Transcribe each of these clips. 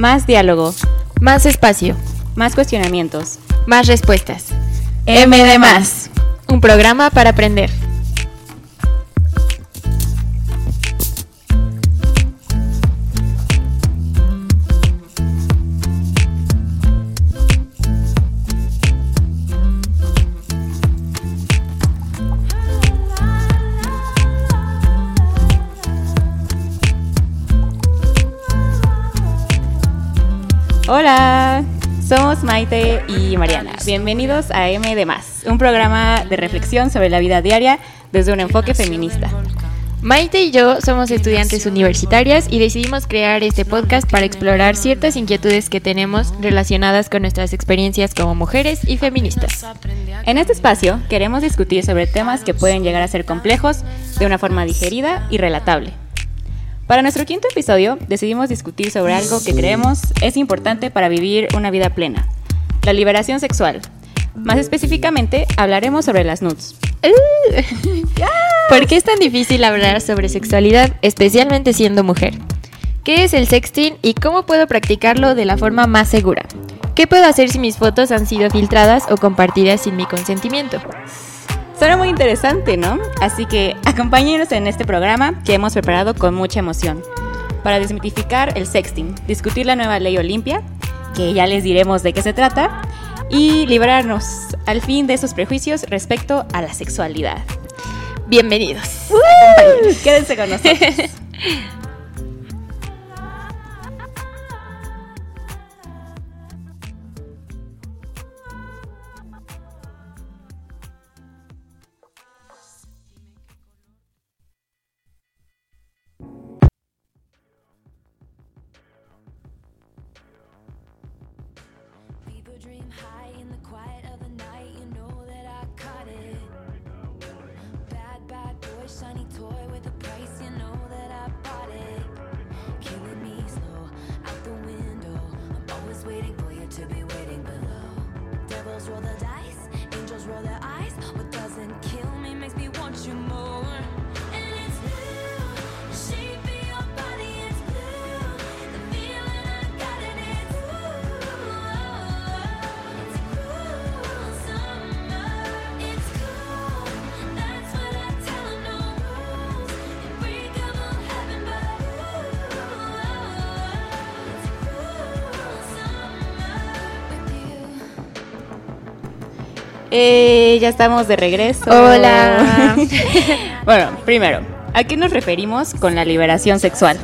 Más diálogo, Más espacio, más cuestionamientos. más respuestas. M más. Un programa para aprender. Somos Maite y Mariana. Bienvenidos a M de más, un programa de reflexión sobre la vida diaria desde un enfoque feminista. Maite y yo somos estudiantes universitarias y decidimos crear este podcast para explorar ciertas inquietudes que tenemos relacionadas con nuestras experiencias como mujeres y feministas. En este espacio queremos discutir sobre temas que pueden llegar a ser complejos de una forma digerida y relatable. Para nuestro quinto episodio decidimos discutir sobre algo que creemos es importante para vivir una vida plena, la liberación sexual. Más específicamente hablaremos sobre las nudes. ¿Por qué es tan difícil hablar sobre sexualidad, especialmente siendo mujer? ¿Qué es el sexting y cómo puedo practicarlo de la forma más segura? ¿Qué puedo hacer si mis fotos han sido filtradas o compartidas sin mi consentimiento? Suena muy interesante, ¿no? Así que acompáñenos en este programa que hemos preparado con mucha emoción para desmitificar el sexting, discutir la nueva ley Olimpia, que ya les diremos de qué se trata, y librarnos al fin de esos prejuicios respecto a la sexualidad. Bienvenidos. Quédense con nosotros. Eh, ya estamos de regreso. Hola. bueno, primero, ¿a qué nos referimos con la liberación sexual?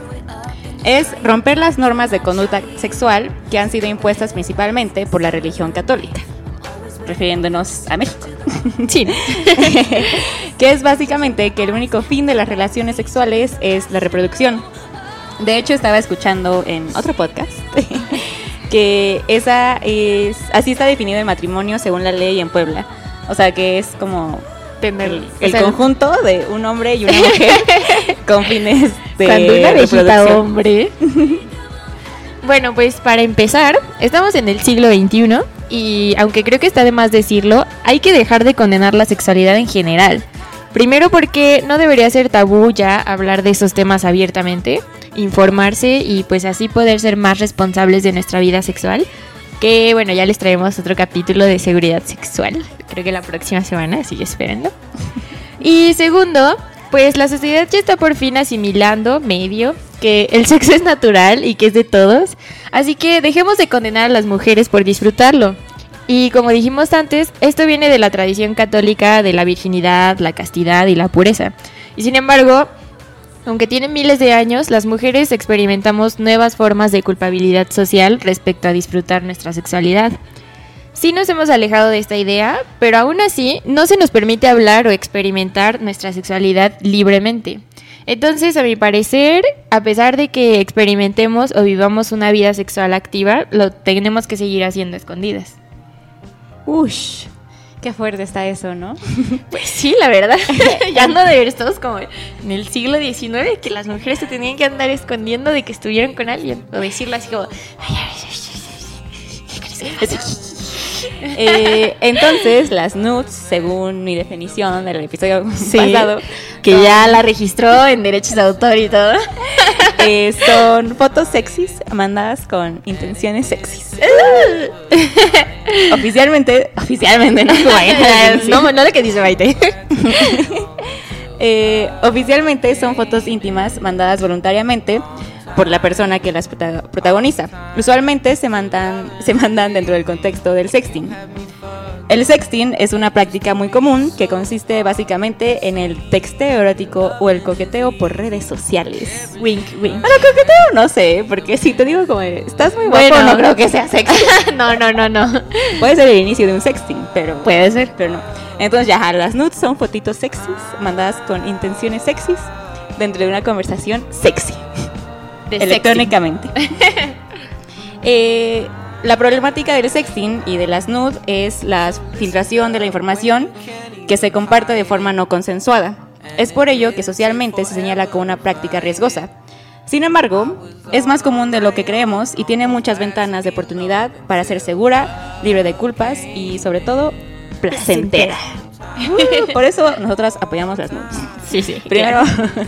Es romper las normas de conducta sexual que han sido impuestas principalmente por la religión católica, refiriéndonos a México. Sí. que es básicamente que el único fin de las relaciones sexuales es la reproducción. De hecho, estaba escuchando en otro podcast que esa es así está definido el matrimonio según la ley en Puebla. O sea, que es como Tener el, o el sea, conjunto de un hombre y una mujer con fines de Cuando una reproducción. hombre. bueno, pues para empezar, estamos en el siglo XXI y aunque creo que está de más decirlo, hay que dejar de condenar la sexualidad en general. Primero porque no debería ser tabú ya hablar de esos temas abiertamente, informarse y pues así poder ser más responsables de nuestra vida sexual. Que bueno, ya les traemos otro capítulo de seguridad sexual. Creo que la próxima semana, así. Y segundo, pues la sociedad ya está por fin asimilando, medio, que el sexo es natural y que es de todos. Así que dejemos de condenar a las mujeres por disfrutarlo. Y como dijimos antes, esto viene de la tradición católica de la virginidad, la castidad y la pureza. Y sin embargo, aunque tienen miles de años, las mujeres experimentamos nuevas formas de culpabilidad social respecto a disfrutar nuestra sexualidad. Sí nos hemos alejado de esta idea, pero aún así no se nos permite hablar o experimentar nuestra sexualidad libremente. Entonces, a mi parecer, a pesar de que experimentemos o vivamos una vida sexual activa, lo tenemos que seguir haciendo escondidas. Ush, qué fuerte está eso, ¿no? Pues sí, la verdad. ya no de ver todos como en el siglo XIX que las mujeres se tenían que andar escondiendo de que estuvieron con alguien. O decirlo así como... Eh, entonces, las nudes, según mi definición del episodio Sí, pasado, que ya la registró en derechos de autor y todo. Eh, son fotos sexys mandadas con intenciones sexys. oficialmente, oficialmente, no no, no lo que dice Maite. Eh, oficialmente son fotos íntimas mandadas voluntariamente por la persona que las prota- protagoniza. Usualmente se mandan, se mandan dentro del contexto del sexting. El sexting es una práctica muy común que consiste básicamente en el texteo erótico o el coqueteo por redes sociales. Wink, wink. Bueno, coqueteo no sé, porque si te digo como estás muy guapo, Bueno. no creo que sea sexy. no, no, no, no. Puede ser el inicio de un sexting, pero Puede ser. pero no. Entonces ya, las nudes son fotitos sexys mandadas con intenciones sexys dentro de una conversación sexy, De electrónicamente. Eh, la problemática del sexting y de las nudes es la filtración de la información que se comparte de forma no consensuada. Es por ello que socialmente se señala como una práctica riesgosa. Sin embargo, es más común de lo que creemos y tiene muchas ventanas de oportunidad para ser segura, libre de culpas y sobre todo placentera. Uh, por eso nosotras apoyamos las nudes. Sí, sí. Primero,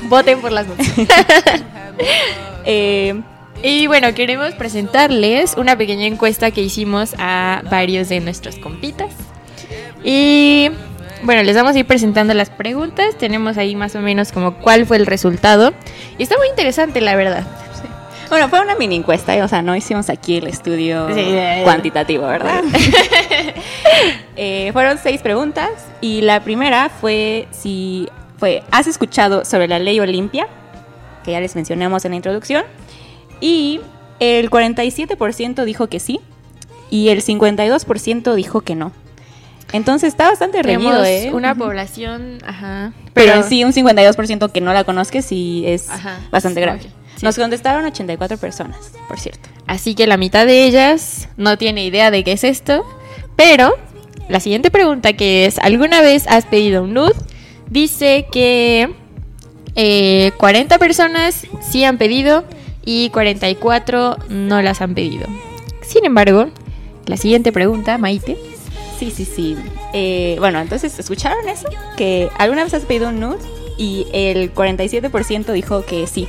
Voten por las nudes. eh, Y bueno, queremos presentarles una pequeña encuesta que hicimos a varios de nuestros compitas. Y bueno, les vamos a ir presentando las preguntas. Tenemos ahí más o menos como cuál fue el resultado. Y está muy interesante, la verdad. bueno, fue una mini encuesta, ¿eh? o sea, no hicimos aquí el estudio Sí, cuantitativo, ¿verdad? Eh, fueron seis preguntas y la primera fue si fue ¿has escuchado sobre la ley Olimpia? Que ya les mencionamos en la introducción. Y el 47% dijo que sí y el 52% dijo que no. Entonces está bastante reñido, ¿eh? una población, ajá. Pero, en sí, un 52% que no la conozca sí es Ajá, bastante sí, grave. ok, sí. Nos contestaron 84 personas, por cierto. Así que la mitad de ellas no tiene idea de qué es esto. Pero la siguiente pregunta que es, ¿alguna vez has pedido un nude? Dice que eh, 40 personas sí han pedido y 44 no las han pedido. Sin embargo, la siguiente pregunta, Maite. Sí, sí, sí. Eh, bueno, entonces, ¿escucharon eso? Que alguna vez has pedido un nude y el 47% dijo que sí.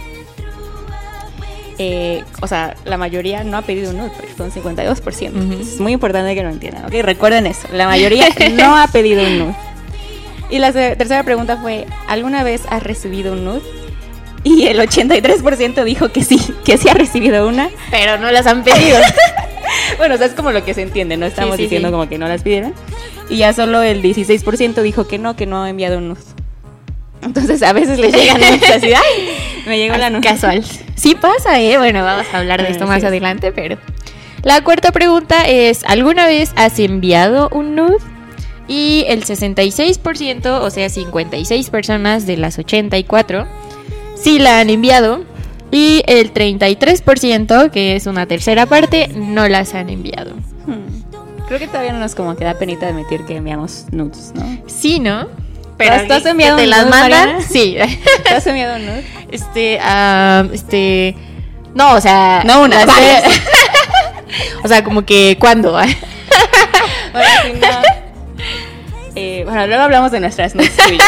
Eh, o sea, la mayoría no ha pedido un nude, porque son 52%. Ujú. Es muy importante que lo entiendan, ¿ok? Recuerden eso. La mayoría no ha pedido un nude. Y la tercera pregunta fue, ¿alguna vez has recibido un nude? Y el 83% dijo que sí, que sí ha recibido una. Pero no las han pedido. Bueno, o sea, es como lo que se entiende, no estamos sí, diciendo sí. como que no las pidieron. Y ya solo el 16% dijo que no, que no ha enviado un nude. Entonces a veces les llegan así, ¡ay! Me llegó la nude. Casual. Sí pasa, ¿eh? Bueno, vamos a hablar de esto más sí. adelante, pero... La cuarta pregunta es, ¿alguna vez has enviado un nude? Y el 66%, o sea, 56 personas de las 84, sí la han enviado. Y el 33%, que es una tercera parte, no las han enviado. Hmm. Creo que todavía no nos como que da penita admitir que enviamos nudes, ¿no? Sí, ¿no? ¿Tú has- tú has que enviado te un las nude, mandan? Mariana? Sí. ¿Te has enviado un nude? Este, ah, este. No, o sea. No una, varias. o sea, como que, ¿cuándo? Bueno, si no... Eh, bueno, luego hablamos de nuestras nudes tuyas.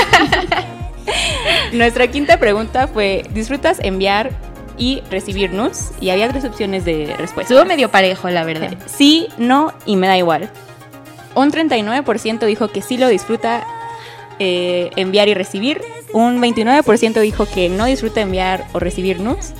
Nuestra quinta pregunta fue, ¿disfrutas enviar y recibir nudes? Y había tres opciones de respuesta. Estuvo medio parejo, la verdad. Sí, no y me da igual. Un 39% dijo que sí lo disfruta eh, enviar y recibir. Un 29% dijo que no disfruta enviar o recibir nudes.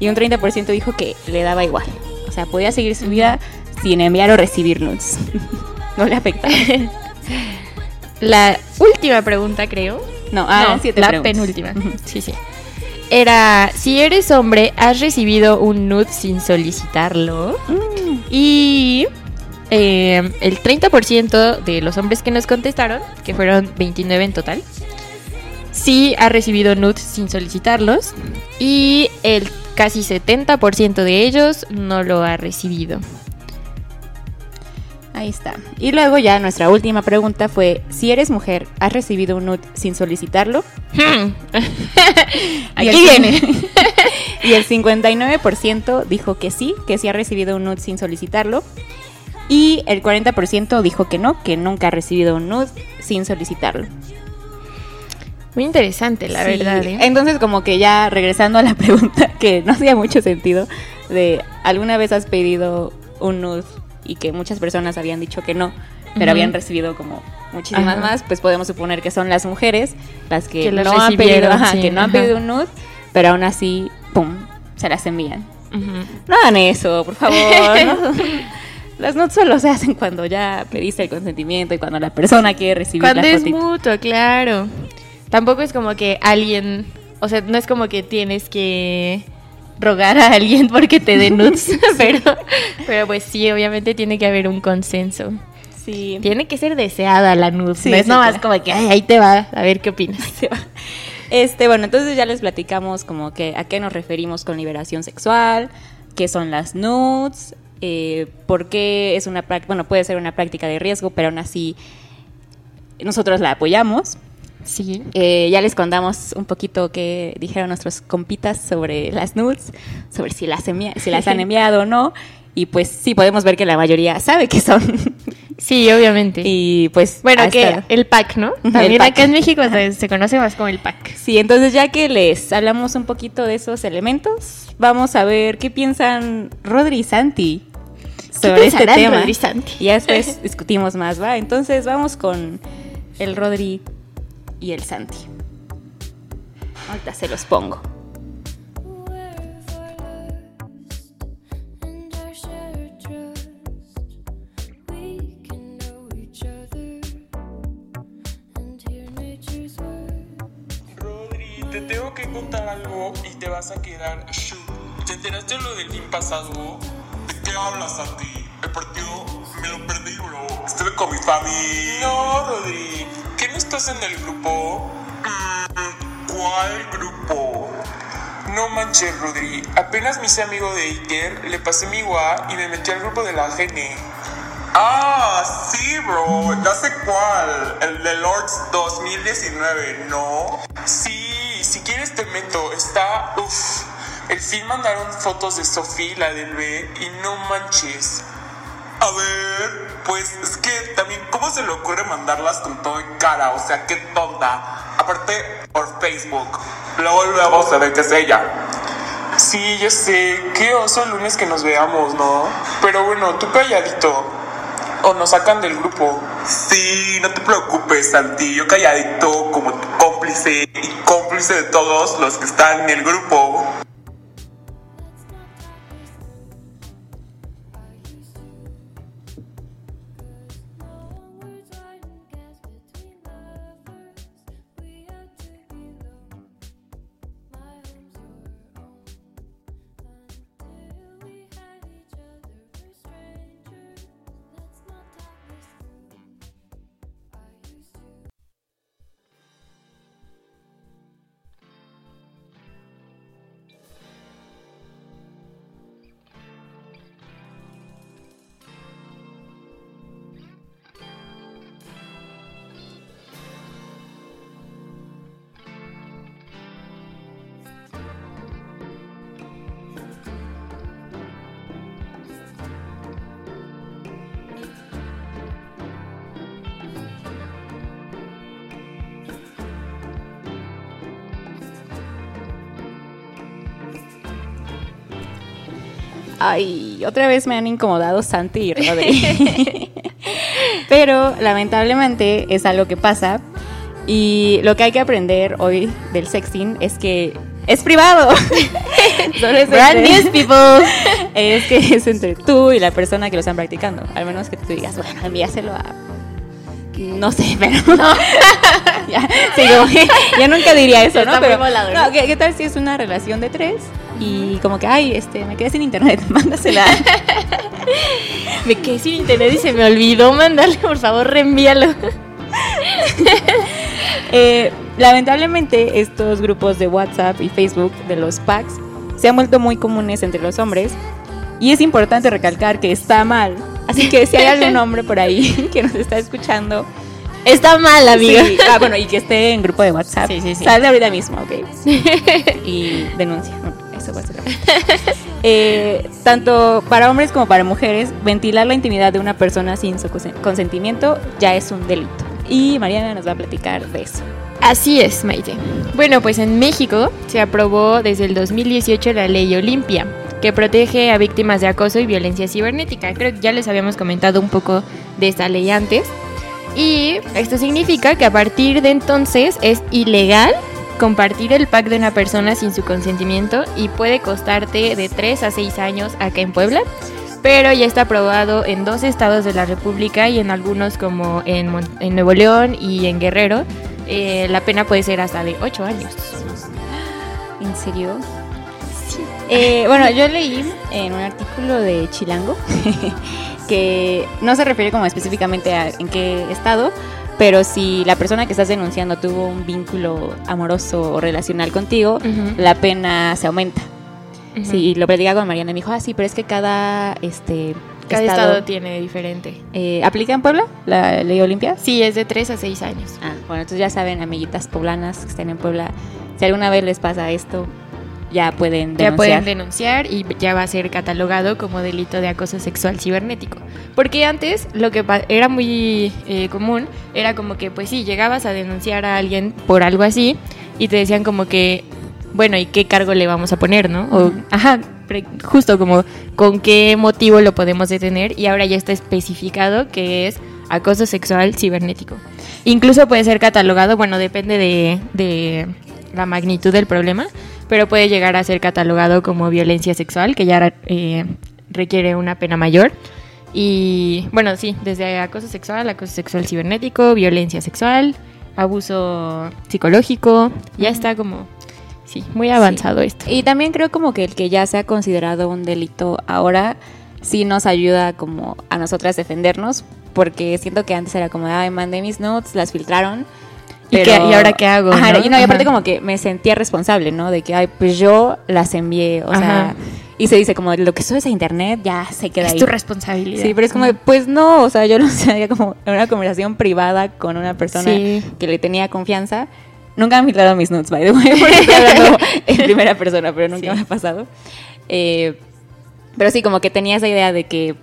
Y un 30% dijo que le daba igual. O sea, podía seguir su vida sin enviar o recibir nudes. no le afecta. La última pregunta, creo. No, ah, no, eran siete la preguntas. penúltima. Sí, sí. Era, si eres hombre, has recibido un nude sin solicitarlo. Mm, Y eh, el 30% de los hombres que nos contestaron, que fueron 29 en total, sí ha recibido nudes sin solicitarlos. Y el casi 70% de ellos no lo ha recibido. Ahí está. Y luego ya nuestra última pregunta fue, si eres mujer, ¿has recibido un nude sin solicitarlo? Hmm. Y Aquí viene. Y el 59% dijo que sí, que sí ha recibido un nude sin solicitarlo. Y el 40% dijo que no, que nunca ha recibido un nude sin solicitarlo. Muy interesante, la Sí, verdad. ¿eh? Entonces, como que ya regresando a la pregunta que no hacía mucho sentido, de ¿alguna vez has pedido un nude y que muchas personas habían dicho que no, pero habían recibido como muchísimas Ajá. más? Pues podemos suponer que son las mujeres las que, no han pedido, recibieron, ajá, sí, que no han pedido un nude, pero aún así, pum, se las envían. Ujú. No hagan eso, por favor. ¿no? Las nudes solo se hacen cuando ya pediste el consentimiento y cuando la persona quiere recibir Cuando la es fotito. mutuo, claro. Tampoco es como que alguien, o sea, no es como que tienes que rogar a alguien porque te dé nudes, pero, pero pues sí, obviamente tiene que haber un consenso. Sí. Tiene que ser deseada la nude, Sí, no es nomás claro. como que, ay, ahí te va, a ver qué opinas. Este, bueno, entonces ya les platicamos como que a qué nos referimos con liberación sexual, qué son las nudes, eh, por qué es una práctica, bueno, puede ser una práctica de riesgo, pero aún así nosotros la apoyamos. Sí. Eh, ya les contamos un poquito qué dijeron nuestros compitas sobre las nudes, sobre si las, si las han enviado o no. Y pues sí, podemos ver que la mayoría sabe que son. Sí, obviamente. y pues. bueno, que el pack, ¿no? El También pack. acá en México se, se conoce más como el pack. Sí, entonces ya que les hablamos un poquito de esos elementos, vamos a ver qué piensan Rodri y Santi sobre este tema. Rodri y Santi? Y ya después discutimos más, ¿va? Entonces vamos con el Rodri y el Santi. Ahorita se los pongo. We're forlost and our shared trust. We can know each other and hear nature's word. Rodri, te tengo que contar algo y te vas a quedar. ¿Te enteraste de lo del fin pasado? ¿De qué hablas, Santi? El partido me lo perdí, bro. Estuve con mi familia. No, Rodri. ¿Qué no estás en el grupo? ¿Cuál grupo? No manches, Rodri. Apenas me hice amigo de Iker, le pasé mi WA y me metí al grupo de la GN. Ah, sí, bro. Ya sé cuál. El de Lords 2019, ¿no? Sí, si quieres te meto. Está. Uff. El fin mandaron fotos de Sofía, la del B, y no manches. A ver, pues es que también, ¿cómo se le ocurre mandarlas con todo en cara? O sea, qué tonta. Aparte, por Facebook. Luego, luego se ve que es ella. Sí, yo sé. Qué oso el lunes que nos veamos, ¿no? Pero bueno, tú calladito. O nos sacan del grupo. Sí, no te preocupes, Santi. Yo calladito como tu cómplice y cómplice de todos los que están en el grupo. Ay, otra vez me han incomodado Santi y Rodri. Pero lamentablemente es algo que pasa. Y lo que hay que aprender hoy del sexting es que es privado. Solo es Brand entre- news, people. es que es entre tú y la persona que lo están practicando. Al menos que tú digas, bueno, envíaselo a. No sé, pero. ya, sí, como yo nunca diría eso, ¿no? Pero, no, ¿no? ¿qué, qué tal si es una relación de tres? Y como que, ay, este, me quedé sin internet, mándasela. Me quedé sin internet y se me olvidó mandarle, por favor, reenvíalo. Eh, lamentablemente, estos grupos de WhatsApp y Facebook de los packs se han vuelto muy comunes entre los hombres. Y es importante recalcar que está mal. Así que si hay algún hombre por ahí que nos está escuchando, Está mal, amiga. Sí, ah, bueno, y que esté en grupo de WhatsApp. Sí, sí, sí. Sale ahorita mismo, ¿ok? y denuncia. Eh, tanto para hombres como para mujeres, ventilar la intimidad de una persona sin su conse- consentimiento ya es un delito. Y Mariana nos va a platicar de eso. Así es, Maite. Bueno, pues en México se aprobó desde el 2018 la ley Olimpia, que protege a víctimas de acoso y violencia cibernética. Creo que ya les habíamos comentado un poco de esta ley antes. Y esto significa que a partir de entonces es ilegal compartir el pack de una persona sin su consentimiento y puede costarte de 3 a 6 años acá en Puebla. Pero ya está aprobado en dos estados de la República y en algunos como en, en Nuevo León y en Guerrero. eh, la pena puede ser hasta de 8 años. ¿En serio? Eh, bueno, yo leí en un artículo de Chilango que no se refiere como específicamente a en qué estado, pero si la persona que estás denunciando tuvo un vínculo amoroso o relacional contigo, Ujú. la pena se aumenta. Ujú. Sí, y lo platicaba con Mariana y me dijo, ah, sí, pero es que cada, este, Cada estado, tiene diferente. eh, ¿Aplica en Puebla la ley Olimpia? Sí, es de 3 a 6 años. Ah, bueno, entonces ya saben, amiguitas poblanas que estén en Puebla, si alguna vez les pasa esto, ya pueden denunciar. Ya pueden denunciar y ya va a ser catalogado como delito de acoso sexual cibernético. Porque antes lo que era muy eh, común era como que, pues sí, llegabas a denunciar a alguien por algo así y te decían como que, bueno, ¿y qué cargo le vamos a poner, no? O, ajá, justo como con qué motivo lo podemos detener y ahora ya está especificado que es acoso sexual cibernético. Incluso puede ser catalogado, bueno, depende de, de la magnitud del problema, pero puede llegar a ser catalogado como violencia sexual, que ya eh, requiere una pena mayor. Y bueno, sí, desde acoso sexual, acoso sexual cibernético, violencia sexual, abuso psicológico, ya está como, sí, muy avanzado esto. Y también creo como que el que ya sea considerado un delito ahora sí nos ayuda como a nosotras defendernos, porque siento que antes era como, ay, mandé mis notes, las filtraron. ¿Y qué- y ahora qué hago, Ajá, no? y, no, y aparte como que me sentía responsable, ¿no? De que, ay, pues yo las envié, o sea, y se dice como, lo que subes a internet ya se queda Es ahí. tu responsabilidad. Sí, pero es como, de, pues no, o sea, yo lo sabía como en una conversación privada con una persona Sí. que le tenía confianza. Nunca han filtrado mis notes, by the way, estoy hablando en primera persona, pero nunca Sí. me ha pasado. Eh, pero sí, como que tenía esa idea de que,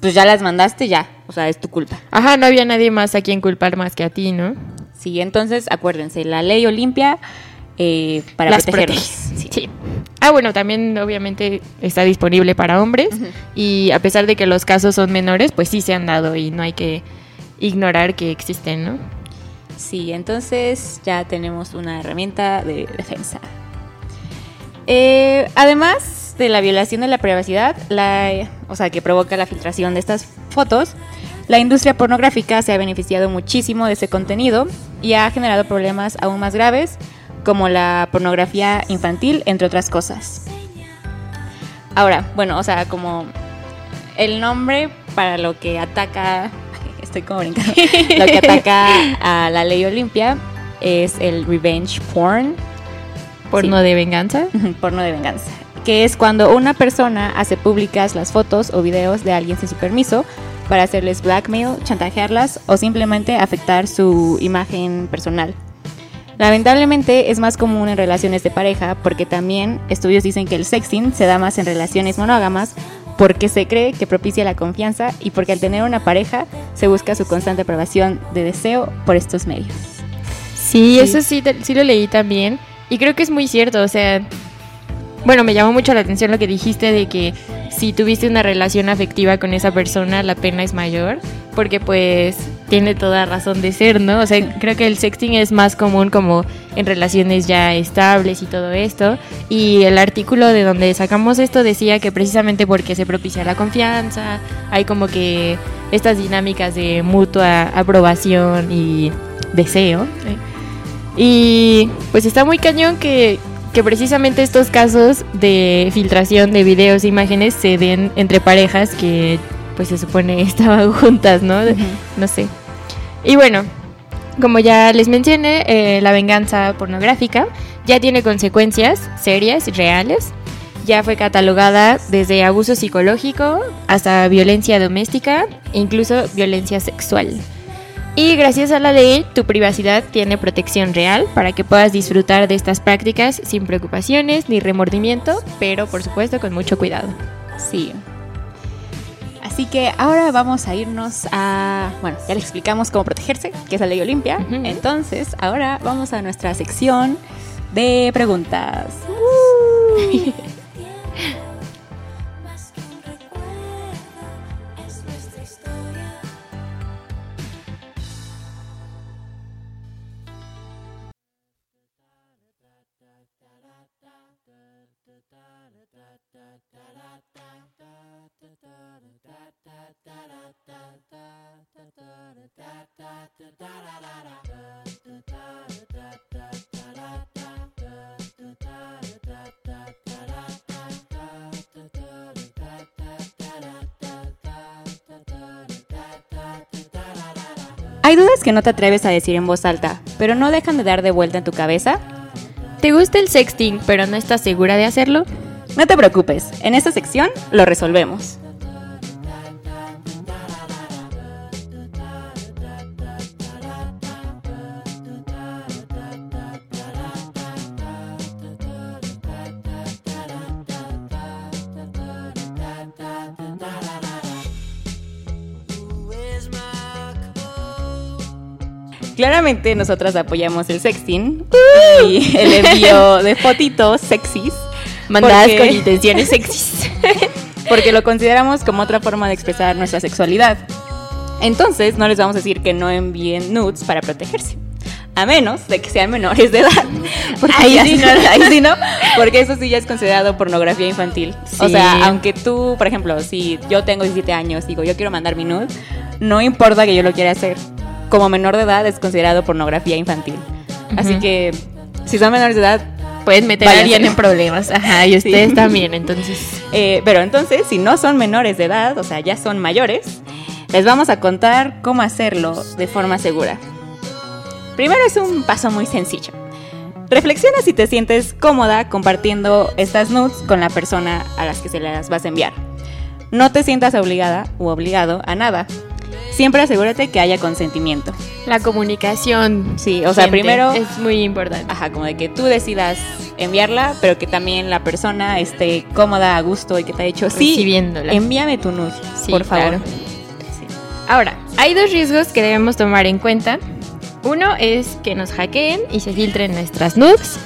pues ya las mandaste, ya, o sea, es tu culpa. Ajá, no había nadie más a quien culpar más que a ti, ¿no? Sí, entonces acuérdense, la ley Olimpia eh, para Las protegernos. protege. Sí. Ah, bueno, también obviamente está disponible para hombres y a pesar de que los casos son menores, pues sí se han dado y no hay que ignorar que existen, ¿no? Sí, entonces ya tenemos una herramienta de defensa. Eh, además de la violación de la privacidad, la, o sea, que provoca la filtración de estas fotos, la industria pornográfica se ha beneficiado muchísimo de ese contenido y ha generado problemas aún más graves, como la pornografía infantil, entre otras cosas. Ahora, bueno, o sea, como el nombre para lo que ataca, estoy como brincando, lo que ataca a la ley Olimpia es el revenge porn, Porno de venganza. porno de venganza, que es cuando una persona hace públicas las fotos o videos de alguien sin su permiso para hacerles blackmail, chantajearlas o simplemente afectar su imagen personal. Lamentablemente es más común en relaciones de pareja porque también estudios dicen que el sexting se da más en relaciones monógamas porque se cree que propicia la confianza y porque al tener una pareja se busca su constante aprobación de deseo por estos medios. Sí, eso sí, sí lo leí también. Y creo que es muy cierto, o sea, bueno, me llamó mucho la atención lo que dijiste de que si tuviste una relación afectiva con esa persona, la pena es mayor, porque pues tiene toda razón de ser, ¿no? O sea, creo que el sexting es más común como en relaciones ya estables y todo esto. Y el artículo de donde sacamos esto decía que precisamente porque se propicia la confianza, hay como que estas dinámicas de mutua aprobación y deseo. Y pues está muy cañón que, que precisamente estos casos de filtración de videos e imágenes se den entre parejas que pues se supone estaban juntas, ¿no? No sé. Y bueno, como ya les mencioné, eh, la venganza pornográfica ya tiene consecuencias serias y reales. Ya fue catalogada desde abuso psicológico hasta violencia doméstica e incluso violencia sexual. Y gracias a la ley, tu privacidad tiene protección real para que puedas disfrutar de estas prácticas sin preocupaciones ni remordimiento, pero por supuesto con mucho cuidado. Sí. Así que ahora vamos a irnos a... Bueno, ya les explicamos cómo protegerse, que es la ley Olimpia. Entonces, ahora vamos a nuestra sección de preguntas. Más Hay dudas que no te atreves a decir en voz alta, pero no dejan de dar de vuelta en tu cabeza. ¿Te gusta el sexting, pero no estás segura de hacerlo? No te preocupes, en esta sección lo resolvemos. Claramente nosotras apoyamos el sexting y el envío de fotitos sexys Mandadas Porque- con intenciones sexys. porque lo consideramos como otra forma de expresar nuestra sexualidad. Entonces, no les vamos a decir que no envíen nudes para protegerse. A menos de que sean menores de edad. Porque Ahí sí no. ahí sí no, porque eso sí ya es considerado pornografía infantil. O sea, aunque tú, por ejemplo, si yo tengo 17 años, digo, yo quiero mandar mi nude, no importa que yo lo quiera hacer. Como menor de edad es considerado pornografía infantil. Así que, si son menores de edad, Pueden meter a alguien en problemas. Ajá, y ustedes Sí. también, entonces. Eh, pero entonces, si no son menores de edad, o sea, ya son mayores, les vamos a contar cómo hacerlo de forma segura. Primero es un paso muy sencillo. Reflexiona si te sientes cómoda compartiendo estas nudes con la persona a las que se las vas a enviar. No te sientas obligada u obligado a nada. Siempre asegúrate que haya consentimiento. La comunicación. Sí, o sea, primero- Es muy importante. Ajá, como de que tú decidas enviarla, pero que también la persona esté cómoda, a gusto y que te haya dicho, sí, envíame tu nude, Sí, por favor. claro. Ahora, hay dos riesgos que debemos tomar en cuenta. Uno es que nos hackeen y se filtren nuestras nudes.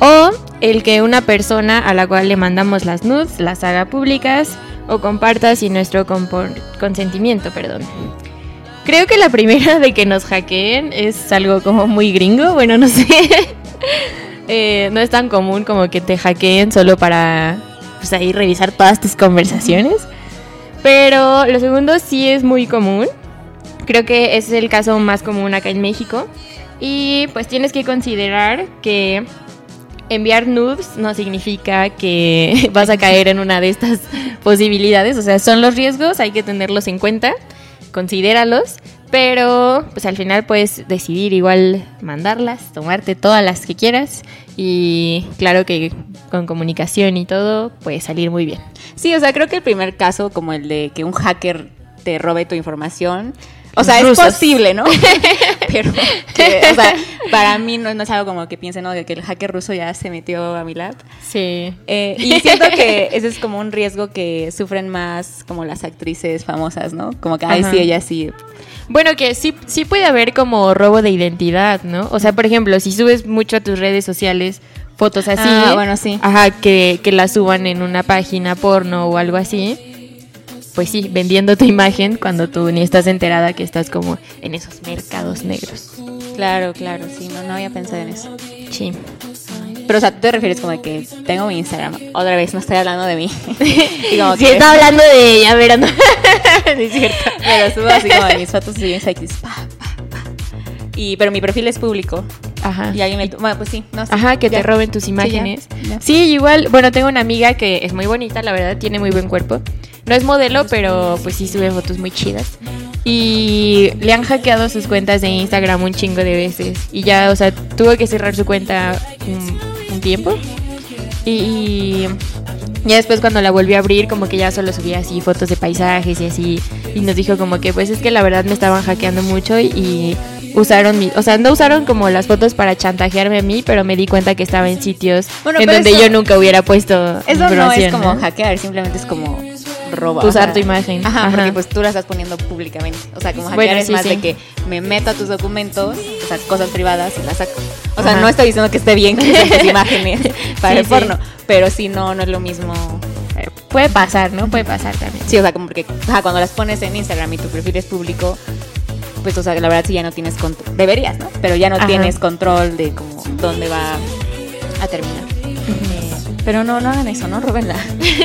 O el que una persona a la cual le mandamos las nudes las haga públicas o comparta sin nuestro consentimiento, perdón. Creo que la primera de que nos hackeen es algo como muy gringo, bueno, no sé. Eh, no es tan común como que te hackeen solo para pues, ahí revisar todas tus conversaciones. Pero lo segundo sí es muy común. Creo que es el caso más común acá en México. Y pues tienes que considerar que enviar nudes no significa que vas a caer en una de estas posibilidades. O sea, son los riesgos, hay que tenerlos en cuenta, considéralos. Pero pues al final puedes decidir igual mandarlas, tomarte todas las que quieras. Y claro que con comunicación y todo puede salir muy bien. Sí, o sea, creo que el primer caso, como el de que un hacker te robe tu información, o sea, Rusos. es posible, ¿no? Pero, que, o sea, para mí no, no es algo como que piensen, ¿no? De que el hacker ruso ya se metió a mi lab. Sí. Eh, y siento que ese es como un riesgo que sufren más como las actrices famosas, ¿no? Como que, ay, Ajá. sí, ella sí. Bueno, que sí, sí puede haber como robo de identidad, ¿no? O sea, por ejemplo, si subes mucho a tus redes sociales fotos así, Ah, bueno, sí. ajá, que, que las suban en una página porno o algo así, pues sí, vendiendo tu imagen cuando tú ni estás enterada que estás como en esos mercados negros. Claro, claro, sí, no, no había pensado en eso. Sí. Pero, o sea, tú te refieres como de que tengo mi Instagram. Otra vez, no estoy hablando de mí. y como Sí, que está hablando de ella, pero no. Es cierto. me lo subo así como de mis fotos y sexys. Pa, pa, pa. Y, pero mi perfil es público. Ajá. Y alguien me... Bueno, pues sí, no sé. Ajá, que Ya. te roben tus ya, imágenes. ya. Sí, igual, bueno, tengo una amiga que es muy bonita, la verdad, tiene muy buen cuerpo. No es modelo, pero pues sí sube fotos muy chidas. Y le han hackeado sus cuentas de Instagram un chingo de veces. Y ya, o sea, tuvo que cerrar su cuenta un, un tiempo. Y, y ya después cuando la volvió a abrir, como que ya solo subía así fotos de paisajes y así. Y nos dijo como que pues es que la verdad me estaban hackeando mucho y, y usaron mi, o sea, no usaron como las fotos para chantajearme a mí, pero me di cuenta que estaba en sitios Bueno, en donde yo nunca hubiera puesto Eso no es como ¿no? hackear, simplemente es como Usar tu imagen. Ajá, Ajá. porque pues tú la estás poniendo públicamente. O sea, como hackear Bueno, es sí, más sí. de que me meto a tus documentos, o sea, cosas privadas y las saco. O sea, Ajá. no estoy diciendo que esté bien que tus imágenes para Sí, el porno, pero sí no, no es lo mismo. Puede pasar, ¿no? Puede pasar también. Sí, o sea, como porque cuando las pones en Instagram y tu perfil es público, pues, o sea, la verdad sí ya no tienes control. Deberías, ¿no? Pero ya no Ajá. tienes control de como dónde va a terminar. Pero no, no hagan eso, no roben la.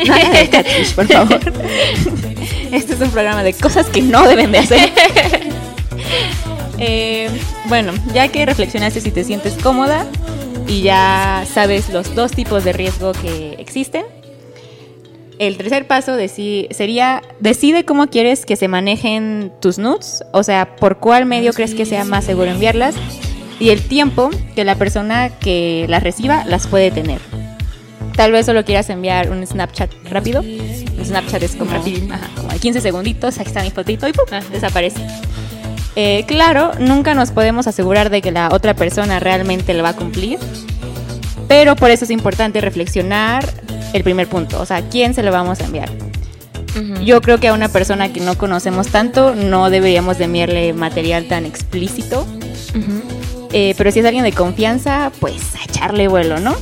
No hagan el catfish, por favor. Este es un programa de cosas que no deben de hacer. Eh, bueno, ya que reflexionaste si te sientes cómoda y ya sabes los dos tipos de riesgo que existen, el tercer paso deci- sería decide cómo quieres que se manejen tus nudes, o sea, por cuál medio crees que sea más seguro enviarlas y el tiempo que la persona que las reciba las puede tener. Tal vez solo quieras enviar un Snapchat rápido. Un Snapchat es como, ajá, como de 15 segunditos, ahí está mi fotito y ¡pum! desaparece. Eh, claro, nunca nos podemos asegurar de que la otra persona realmente lo va a cumplir, pero por eso es importante reflexionar el primer punto, o sea, ¿quién se lo vamos a enviar? Yo creo que a una persona que no conocemos tanto no deberíamos de enviarle material tan explícito, Ujú. eh, pero si es alguien de confianza, pues a echarle vuelo, ¿no?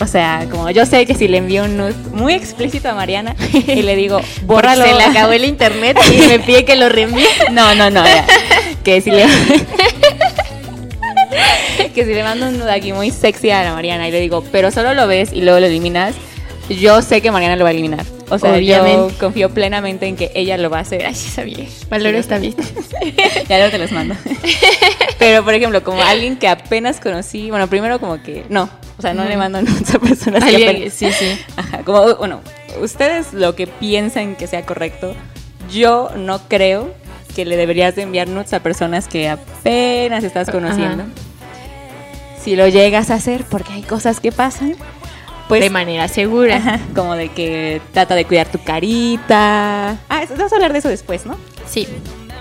O sea, como yo sé que si le envío un nude muy explícito a Mariana y le digo, bórralo. Se le acabó el internet y me pide que lo reenvíe. No, no, no, ya. Que si le. que si le mando un nude aquí muy sexy a la Mariana y le digo, pero solo lo ves y luego lo eliminas, yo sé que Mariana lo va a eliminar. O sea, yo Obviamente. confío plenamente en que ella lo va a hacer. Ay, sabía. Valor Sí, está bien. ya luego te los mando. Pero, por ejemplo, como alguien que apenas conocí, bueno, primero como que, no, o sea, no le mando nudes a personas que Alguien- sí, sí. Ajá, como, bueno, ustedes lo que piensan que sea correcto, yo no creo que le deberías de enviar nudes a personas que apenas estás conociendo. Ajá. Si lo llegas a hacer, porque hay cosas que pasan, pues... de manera segura. Ajá, como de que trata de cuidar tu carita. Ah, vamos a hablar de eso después, ¿no? Sí.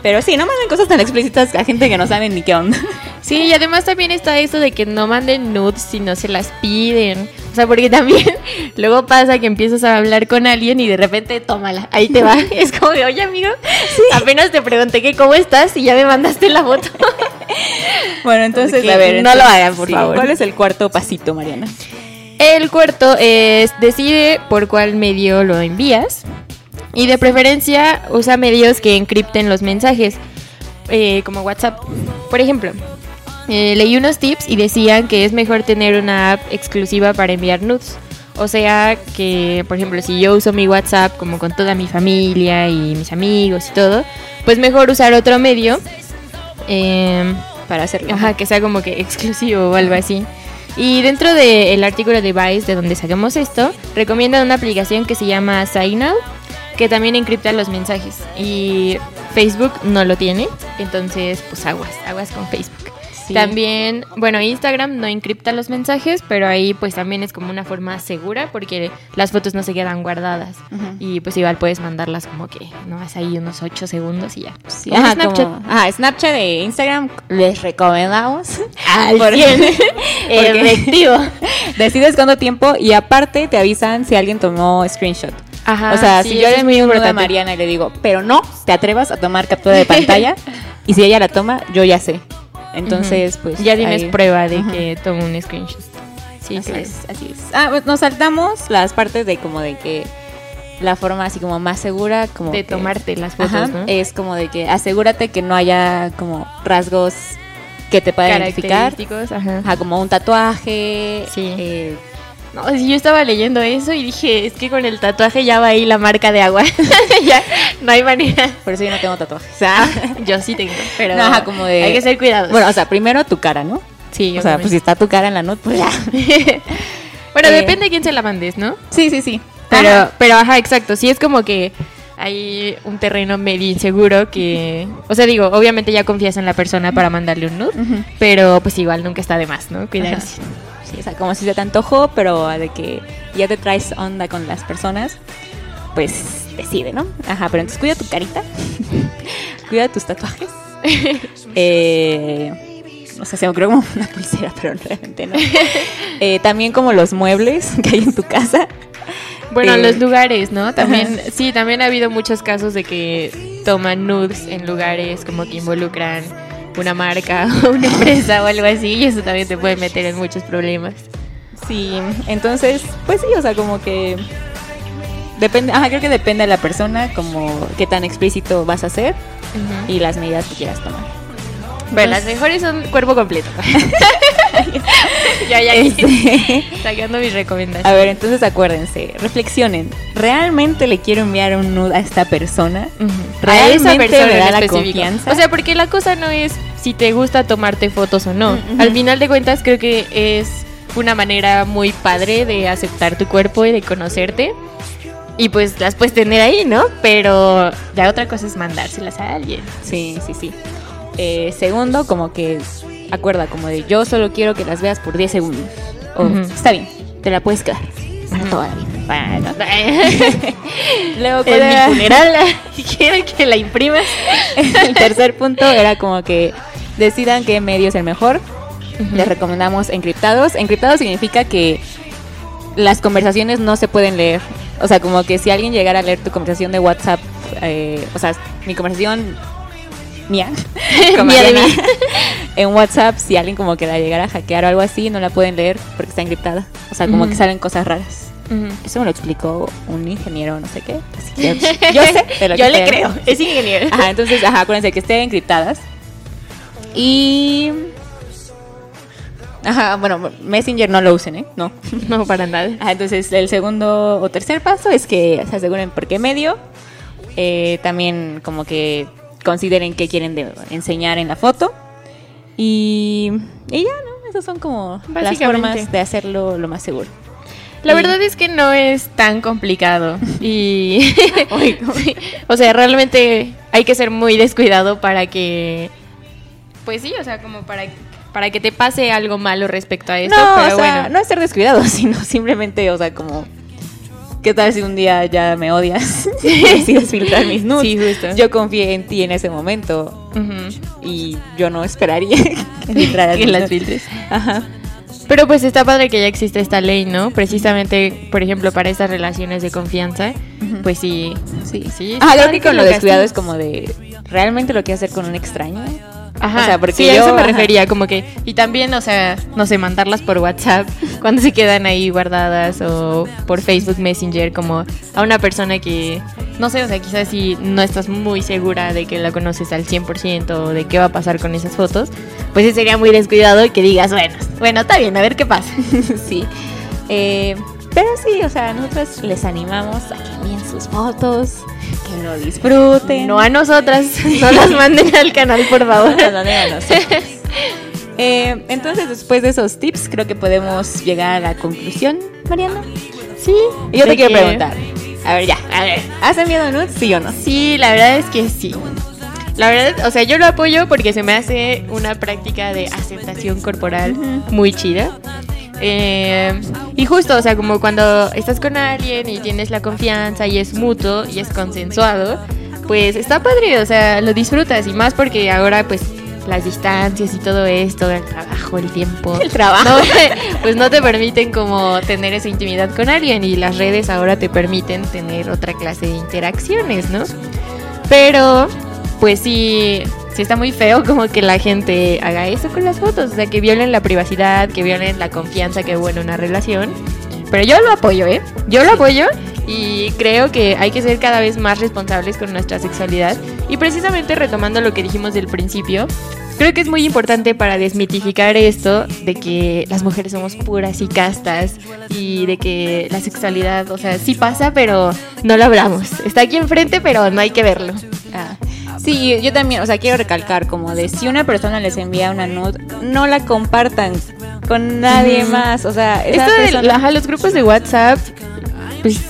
Pero sí, no manden cosas tan explícitas a gente que no saben ni qué onda. Sí, y además también está eso de que no manden nudes si no se las piden. O sea, porque también luego pasa que empiezas a hablar con alguien y de repente tómala, ahí te va. Es como de, oye amigo, apenas te pregunté que cómo estás y ya me mandaste la foto. Bueno, entonces, a ver. no lo hagan, por favor. ¿Cuál es el cuarto pasito, Mariana? El cuarto es decide por cuál medio lo envías. Y de preferencia usa medios que encripten los mensajes, eh, como WhatsApp. Por ejemplo, eh, leí unos tips y decían que es mejor tener una app exclusiva para enviar nudes. O sea que, por ejemplo, si yo uso mi WhatsApp como con toda mi familia y mis amigos y todo, pues mejor usar otro medio. em, Para hacerlo. Ajá, que sea como que exclusivo o algo así. Y dentro del artículo de Vice, de donde sacamos esto, recomiendan una aplicación que se llama Signal, que también encripta los mensajes. Y Facebook no lo tiene, entonces pues aguas, aguas con Facebook. Sí. También, bueno, Instagram no encripta los mensajes, pero ahí pues también es como una forma segura porque las fotos no se quedan guardadas. Y pues igual puedes mandarlas como que no vas ahí unos 8 segundos y ya. Sí, ajá, Snapchat. como- ajá, Snapchat de Instagram les recomendamos. Al Porque- 100. porque Efectivo. Decides cuánto tiempo y aparte te avisan si alguien tomó screenshot. Ajá, o sea, sí, si yo le muy importante. Mariana y le digo, pero no te atrevas a tomar captura de pantalla, y si ella la toma, yo ya sé. Entonces, pues. ya tienes ahí- prueba de que tomo un screenshot. Sí, así es, así es. Ah, pues nos saltamos las partes de como de que la forma así como más segura, como. De que- tomarte las fotos, Ajá, ¿no? Es como de que asegúrate que no haya como rasgos que te puedan identificar. Ajá, como un tatuaje. Sí. eh, No, sí, yo estaba leyendo eso y dije, es que con el tatuaje ya va ahí la marca de agua. ya, no hay manera. por eso yo no tengo tatuajes. O sea, Yo sí tengo, pero No, ajá, como de- hay que ser cuidadosos. bueno, o sea, primero tu cara, ¿no? sí, O sea, pues si está tu cara en la nota, pues ya. bueno, eh, depende de quién se la mandes, ¿no? Sí, sí, sí. Pero, Ajá. pero ajá, exacto. Sí es como que hay un terreno medio inseguro que, o sea, digo, obviamente ya confías en la persona para mandarle un nude, pero pues igual nunca está de más, ¿no? Cuidarse. Sí, o sea, como si se te antojó, pero de que ya te traes onda con las personas, pues decide, ¿no? Ajá, pero entonces cuida tu carita, cuida tus tatuajes. Eh, no sé, se me ocurrió como una pulsera, pero realmente no. Eh, también como los muebles que hay en tu casa. Bueno, Eh, los lugares, ¿no? También, sí, también ha habido muchos casos de que toman nudes en lugares como que involucran una marca o una empresa o algo así y eso también te puede meter en muchos problemas. Sí, entonces, pues sí, o sea, como que depende, ajá, creo que depende de la persona, como qué tan explícito vas a hacer y las medidas que quieras tomar. Bueno, las mejores son cuerpo completo. ya, ya, Este, sacando mis a recomendaciones. ver, entonces acuérdense, reflexionen, ¿realmente le quiero enviar un nude a esta persona? A ¿Realmente esa persona me en da la confianza? O sea, porque la cosa no es si te gusta tomarte fotos o no. Al final de cuentas, creo que es una manera muy padre de aceptar tu cuerpo y de conocerte. Y pues las puedes tener ahí, ¿no? Pero ya otra cosa es mandárselas a alguien. Sí, sí, sí. Eh, segundo, como que acuerda, como de yo solo quiero que las veas por 10 segundos. O está bien, te la puedes quedar. Para Ujú. toda la vida. Bueno, Luego, ¿cuál en mi era? funeral quieren que la imprimas. el tercer punto era como que decidan qué medio es el mejor. Les recomendamos encriptados. Encriptados significa que las conversaciones no se pueden leer. O sea, como que si alguien llegara a leer tu conversación de WhatsApp, eh, o sea, mi conversación mía, con Mía de Mariana, mí. en WhatsApp, si alguien como que la llegara a hackear o algo así, no la pueden leer porque está encriptada. O sea, como Ujú. que salen cosas raras. Ujú. Eso me lo explicó un ingeniero, no sé qué. Así que yo sé que Yo le creo, es ingeniero. Ajá, entonces, ajá, acuérdense que estén encriptadas. Y. Ajá, bueno, Messenger no lo usen, ¿eh? No. No, para nada. Ajá, entonces, el segundo o tercer paso es que se aseguren por qué medio. Eh, también, como que consideren qué quieren de- enseñar en la foto. Y. Y ya, ¿no? Esas son como las formas de hacerlo lo más seguro. La Y- verdad es que no es tan complicado. Y. O sea, realmente hay que ser muy descuidado para que. Pues sí, o sea, como para, para que te pase algo malo respecto a esto. no, pero o sea, bueno. no es ser descuidado, sino simplemente, o sea, como. ¿Qué tal si un día ya me odias y decides filtrar mis nudes? Sí, justo. Yo confié en ti en ese momento y yo no esperaría que filtraras Que las filtres. Ajá. Pero pues está padre que ya existe esta ley, ¿no? Precisamente, por ejemplo, para estas relaciones de confianza. Pues sí. Sí. Sí, Ah, creo que con lo descuidado es como de. ¿Realmente lo quieres hacer con un extraño? Ajá, O sea, porque sí, a yo- eso me ajá. refería, como que, y también, o sea, no sé, mandarlas por WhatsApp cuando se quedan ahí guardadas o por Facebook Messenger, como a una persona que, no sé, o sea, quizás si no estás muy segura de que la conoces al 100% o de qué va a pasar con esas fotos, pues sí sería muy descuidado y que digas, bueno, bueno, está bien, a ver qué pasa. sí. Eh, pero sí, o sea, nosotros les animamos a que envíen sus fotos, lo disfruten. No a nosotras, no las manden al canal, por favor. No. Eh, entonces, después de esos tips, creo que podemos llegar a la conclusión, Mariana. Sí. Y yo te quiero que- preguntar. A ver, ya. A ver. ¿Has enviado nudes? Sí o no. Sí, la verdad es que sí. La verdad, o sea, yo lo apoyo porque se me hace una práctica de aceptación corporal muy chida. Eh, y justo, o sea, como cuando estás con alguien y tienes la confianza y es mutuo y es consensuado, pues está padre, o sea, lo disfrutas y más porque ahora pues las distancias y todo esto, el trabajo, el tiempo, El trabajo. no, pues no te permiten como tener esa intimidad con alguien y las redes ahora te permiten tener otra clase de interacciones, ¿no? Pero, pues sí, sí está muy feo como que la gente haga eso con las fotos, o sea, que violen la privacidad, que violen la confianza que hubo en una relación. Pero yo lo apoyo, ¿eh? Yo lo apoyo y creo que hay que ser cada vez más responsables con nuestra sexualidad. Y precisamente retomando lo que dijimos del principio, creo que es muy importante para desmitificar esto de que las mujeres somos puras y castas y de que la sexualidad, o sea, sí pasa, pero no lo hablamos. Está aquí enfrente, pero no hay que verlo. Ah, sí, yo también, o sea, quiero recalcar como de si una persona les envía una nude, no la compartan con nadie más, o sea, esa Esto de los grupos de WhatsApp, pues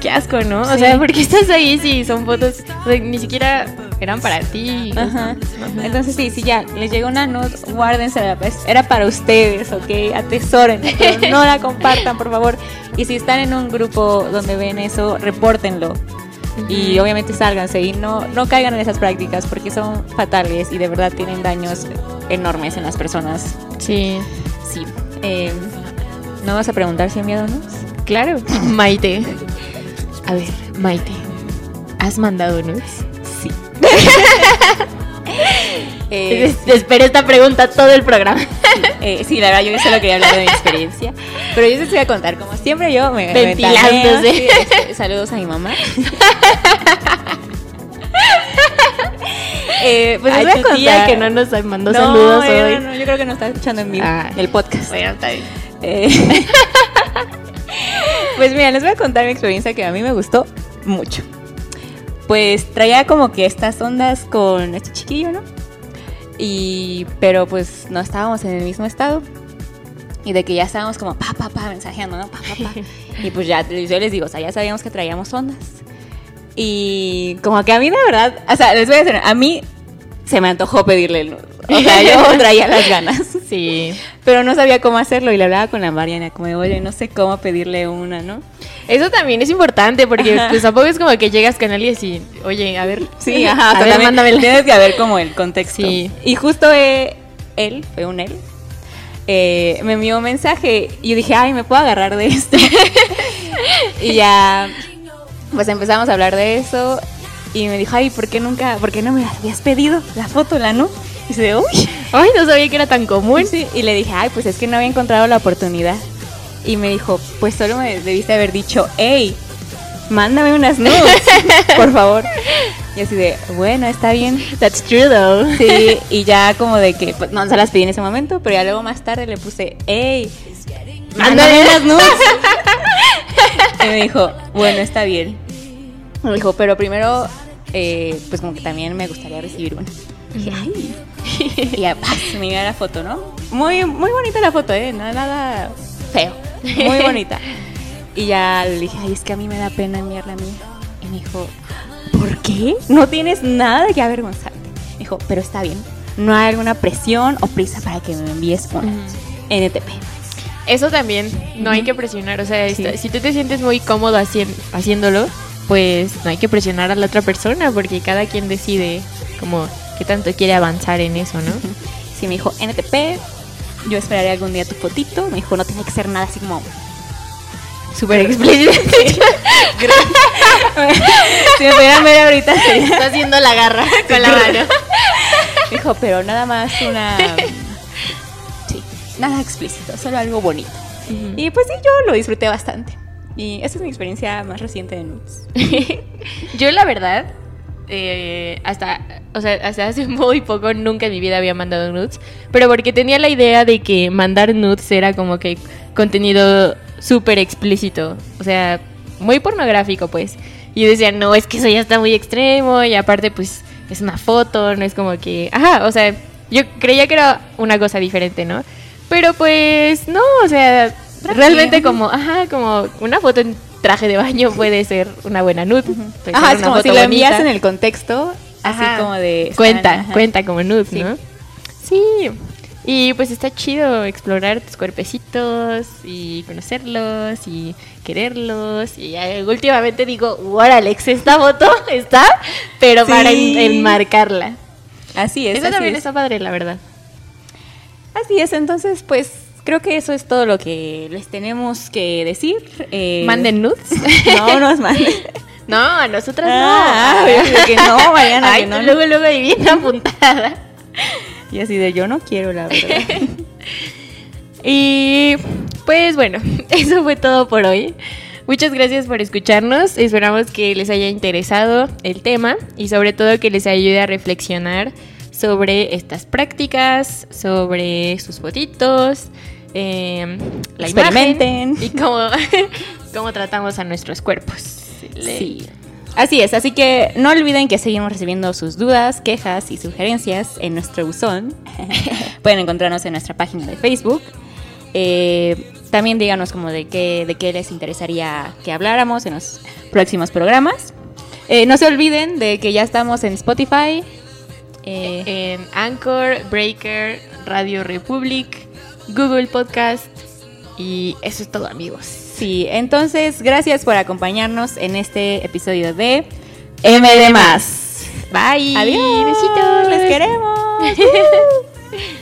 qué asco, ¿no? O sea, porque estás ahí si son fotos, o sea, ni siquiera eran para ti. Ajá. Entonces sí, sí ya les llegó una nude, guárdensela, pues, era para ustedes, ¿ok? Atesoren, pero no la compartan, por favor. Y si están en un grupo donde ven eso, repórtenlo. Y obviamente sálganse y no, no caigan en esas prácticas porque son fatales y de verdad tienen daños enormes en las personas. Sí, Sí. Eh, ¿No vas a preguntar si enviado nudes? claro. Maite. A ver, Maite, ¿has mandado nudes? Sí. Eh, Esperé esta pregunta todo el programa. eh, sí, la verdad, yo solo quería hablar de mi experiencia. Pero yo les voy a contar, como siempre, yo me. me Ventilándose. sí, este, saludos a mi mamá. eh, pues les Ay, voy a tu tía contar. que no nos mandó No, saludos hoy. no, no, yo creo que no está escuchando en vivo Ah. el podcast. Bueno, está bien. Eh, pues mira, les voy a contar mi experiencia que a mí me gustó mucho. Pues traía como que estas ondas con este chiquillo, ¿no? Y, pero pues no estábamos en el mismo estado. Y de que ya estábamos como pa, pa, pa, mensajeando, ¿no? Pa, pa, pa. Y pues ya, yo les digo, o sea, ya sabíamos que traíamos ondas. Y como que a mí, de verdad, o sea, les voy a decir, a mí se me antojó pedirle el. O sea, yo traía las ganas. Sí. Pero no sabía cómo hacerlo y le hablaba con la Mariana, como de, oye, no sé cómo pedirle una, ¿no? Eso también es importante porque Ajá. pues tampoco es como que llegas con alguien y, oye, a ver. Sí, ajá, a ver, mándamela. Tienes que ver como el contexto. Sí. Y justo eh, él, fue un él, eh, me envió un mensaje y yo dije, ay, me puedo agarrar de esto. y ya, pues empezamos a hablar de eso y me dijo, ay, ¿por qué nunca, por qué no me habías pedido la foto, la no? Y se uy. Ay, no sabía que era tan común. Sí, y le dije, ay, pues es que no había encontrado la oportunidad. Y me dijo, pues solo me debiste haber dicho, hey, mándame unas nudes, por favor. Y así de, bueno, está bien. That's true though. Sí, y ya como de que, pues no se las pedí en ese momento, pero ya luego más tarde le puse, hey, mándame unas nudes. y me dijo, bueno, está bien. Me dijo, pero primero, eh, pues como que también me gustaría recibir una. Dije, ay. Y ya, paz, me envió la foto, ¿no? Muy, muy bonita la foto, ¿eh? No, nada feo. Muy bonita. Y ya le dije, ay, es que a mí me da pena enviarla a mí. Y me dijo, ¿por qué? No tienes nada de que avergonzarte. Me dijo, pero está bien. No hay alguna presión o prisa para que me envíes una NTP. Eso también, no hay que presionar. O sea, Sí. está- si tú te sientes muy cómodo haciéndolo, pues no hay que presionar a la otra persona porque cada quien decide como qué tanto quiere avanzar en eso, ¿no? Sí, me dijo, NTP, yo esperaré algún día tu fotito. Me dijo, no tiene que ser nada así como súper explícito. si me pudieran ver ahorita sería- Está haciendo la garra con la mano. Dijo, pero nada más una... Sí, nada explícito, solo algo bonito. Y pues sí, yo lo disfruté bastante. Y esa es mi experiencia más reciente de nudes. Yo la verdad, eh, hasta, o sea, hasta hace muy poco nunca en mi vida había mandado nudes, pero porque tenía la idea de que mandar nudes era como que contenido súper explícito, o sea, muy pornográfico pues. Y yo decía, no, es que eso ya está muy extremo y aparte pues es una foto, no es como que, ajá, o sea, yo creía que era una cosa diferente, ¿no? Pero pues no, o sea, realmente como, ajá, como una foto en traje de baño puede ser una buena nude. puede Ajá, ser es una como si lo envías en el contexto, Ajá. así como de... Cuenta, ajá. cuenta como nude, Sí. ¿no? Sí. Y pues está chido explorar tus cuerpecitos y conocerlos y quererlos. Y últimamente digo, Alex, esta foto está, pero Sí. para en- enmarcarla. Así es, Eso así también es. está padre, la verdad. Así es, entonces pues creo que eso es todo lo que les tenemos que decir. Eh, Manden nudes. No, nos manden. no, a nosotras Ah, no. obvio que no, Mariana, Ay, que no. luego, luego ahí bien apuntada. Y así de yo no quiero, la verdad. Y pues bueno, eso fue todo por hoy. Muchas gracias por escucharnos. Esperamos que les haya interesado el tema y sobre todo que les ayude a reflexionar sobre estas prácticas, sobre sus fotitos, eh, la Experimenten. imagen y cómo, cómo tratamos a nuestros cuerpos. Sí. Así es, así que no olviden que seguimos recibiendo sus dudas, quejas y sugerencias en nuestro buzón. Pueden encontrarnos en nuestra página de Facebook. Eh, también díganos como de qué, de qué les interesaría que habláramos en los próximos programas. Eh, no se olviden de que ya estamos en Spotify. Eh, En Anchor, Breaker, Radio Republic, Google Podcast y eso es todo amigos. sí, entonces gracias por acompañarnos en este episodio de MD. Bye. Adiós, Besitos. les queremos.